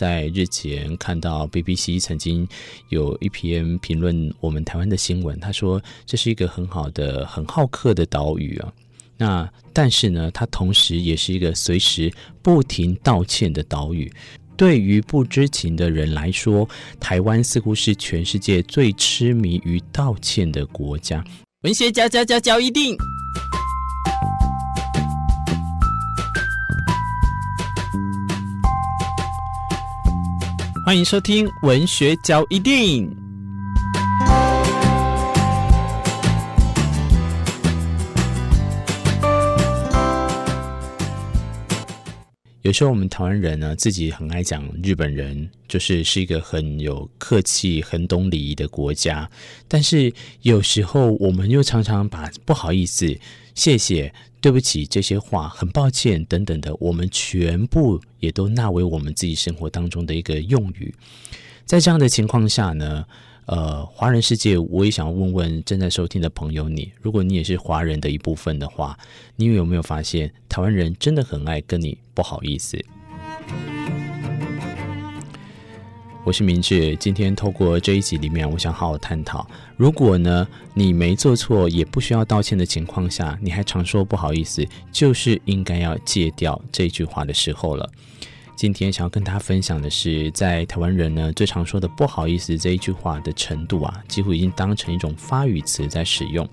在日前看到 BBC 曾经有一篇评论我们台湾的新闻，他说这是一个很好的、很好客的岛屿啊。那但是呢，它同时也是一个随时不停道歉的岛屿。对于不知情的人来说，台湾似乎是全世界最痴迷于道歉的国家。文学家家家教一定，欢迎收听文学交易电影。有时候我们台湾人呢，自己很爱讲日本人，就是是一个很有客气、很懂礼仪的国家。但是有时候我们又常常把不好意思、谢谢、对不起这些话、很抱歉等等的，我们全部也都纳为我们自己生活当中的一个用语。在这样的情况下呢，呃，华人世界，我也想问问正在收听的朋友你，如果你也是华人的一部分的话，你有没有发现台湾人真的很爱跟你不好意思？我是明志，今天透过这一集里面，我想好好探讨，如果呢你没做错，也不需要道歉的情况下，你还常说不好意思，就是应该要戒掉这句话的时候了。今天想要跟大家分享的是，在台湾人呢最常说的“不好意思”这一句话的程度啊，几乎已经当成一种发语词在使用。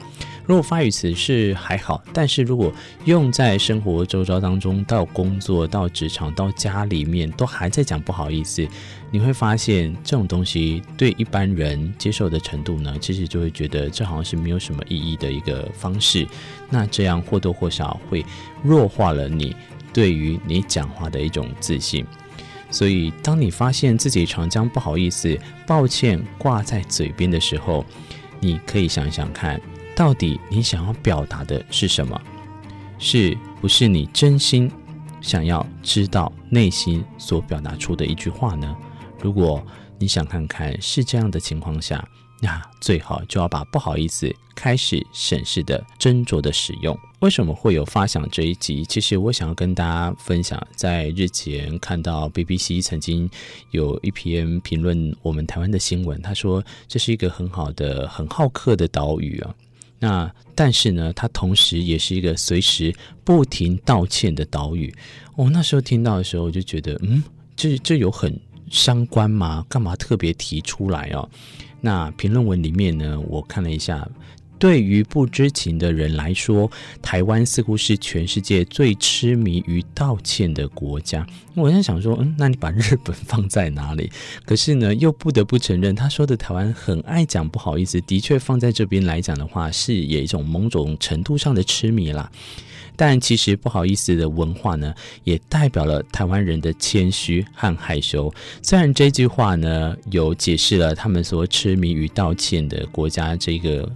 如果发语词是还好，但是如果用在生活周遭当中，到工作、到职场、到家里面，都还在讲不好意思，你会发现这种东西对一般人接受的程度呢，其实就会觉得这好像是没有什么意义的一个方式。那这样或多或少会弱化了你。对于你讲话的一种自信，所以当你发现自己常将不好意思、抱歉挂在嘴边的时候，你可以想想看，到底你想要表达的是什么？是不是你真心想要知道内心所表达出的一句话呢？如果你想看看是这样的情况下，那最好就要把不好意思开始审视的斟酌的使用。为什么会有发想这一集？其实我想要跟大家分享，在日前看到 BBC 曾经有一篇评论我们台湾的新闻，他说这是一个很好的、很好客的岛屿啊。那但是呢，它同时也是一个随时不停道歉的岛屿。我、哦、那时候听到的时候，我就觉得，嗯，这这有很相关吗？干嘛特别提出来哦？那评论文里面呢，我看了一下。对于不知情的人来说，台湾似乎是全世界最痴迷于道歉的国家。我在想说，嗯，那你把日本放在哪里？可是呢，又不得不承认，他说的台湾很爱讲不好意思，的确放在这边来讲的话，是有一种某种程度上的痴迷啦。但其实不好意思的文化呢，也代表了台湾人的谦虚和害羞。虽然这句话呢，有解释了他们所痴迷于道歉的国家这个。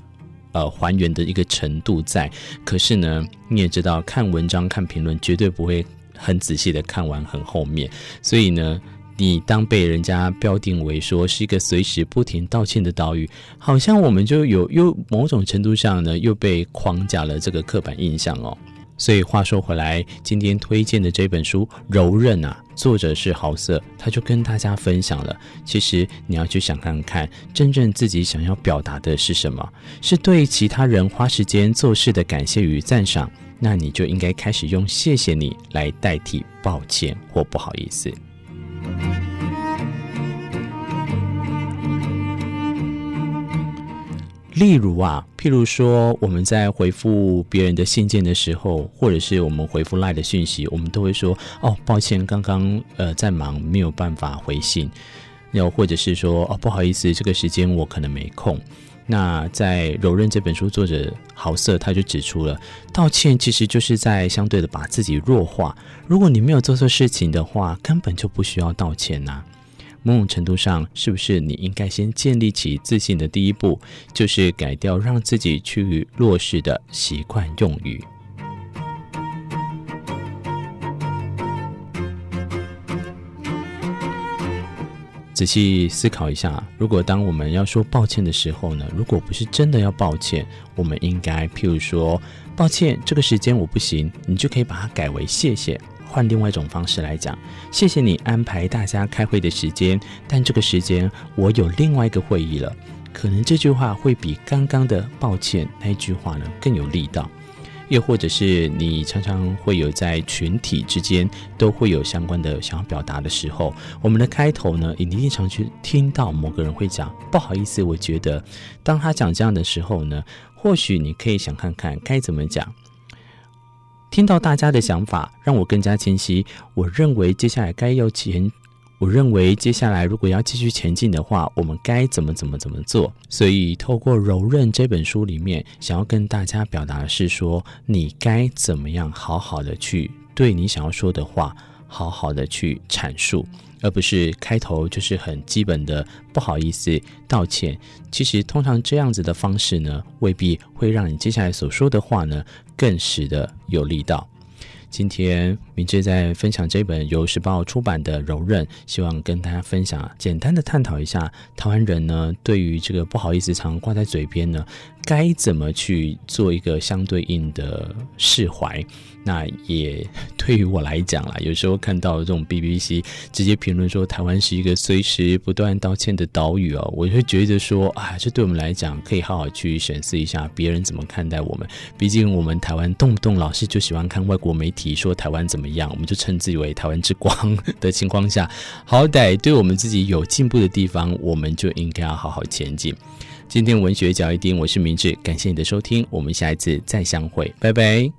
呃，还原的一个程度在，可是呢，你也知道，看文章、看评论，绝对不会很仔细的看完很后面。所以呢，你当被人家标定为说是一个随时不停道歉的岛屿，好像我们就有又某种程度上呢，又被框架了这个刻板印象哦。所以话说回来，今天推荐的这本书《柔韧》啊，作者是豪瑟，他就跟大家分享了。其实你要去想看看，真正自己想要表达的是什么？是对其他人花时间做事的感谢与赞赏，那你就应该开始用“谢谢你”来代替抱歉或不好意思。例如啊，譬如说，我们在回复别人的信件的时候，或者是我们回复赖的讯息，我们都会说：“哦，抱歉，刚刚呃在忙，没有办法回信。”又或者是说：“哦，不好意思，这个时间我可能没空。”那在《柔韧》这本书，作者豪瑟他就指出了，道歉其实就是在相对的把自己弱化。如果你没有做错事情的话，根本就不需要道歉呐、某种程度上，是不是你应该先建立起自信的第一步，就是改掉让自己趋于弱势的习惯用语？仔细思考一下，如果当我们要说抱歉的时候呢，如果不是真的要抱歉，我们应该譬如说，抱歉，这个时间我不行，你就可以把它改为谢谢。换另外一种方式来讲，谢谢你安排大家开会的时间，但这个时间我有另外一个会议了。可能这句话会比刚刚的抱歉那句话呢更有力道。又或者是你常常会有在群体之间都会有相关的想要表达的时候，我们的开头呢，你一定常去听到某个人会讲不好意思，我觉得当他讲这样的时候呢，或许你可以想看看该怎么讲。听到大家的想法，让我更加清晰。我认为接下来该要前。我认为接下来如果要继续前进的话，我们该怎么怎么怎么做？所以透过《柔韧》这本书里面，想要跟大家表达的是说，你该怎么样好好的去对你想要说的话，好好的去阐述，而不是开头就是很基本的不好意思、道歉。其实通常这样子的方式呢，未必会让你接下来所说的话呢更实的有力道。今天明志在分享这本由时报出版的《柔韧》，希望跟大家分享，简单的探讨一下台湾人呢对于这个不好意思常挂在嘴边呢，该怎么去做一个相对应的释怀。那也对于我来讲啦，有时候看到这种 BBC 直接评论说台湾是一个随时不断道歉的岛屿哦，我会觉得说啊，这对我们来讲可以好好去审视一下别人怎么看待我们。毕竟我们台湾动不动老是就喜欢看外国媒体说台湾怎么样，我们就称自己为台湾之光的情况下，好歹对我们自己有进步的地方，我们就应该要好好前进。今天文学讲一丁，我是明志，感谢你的收听，我们下一次再相会，拜拜。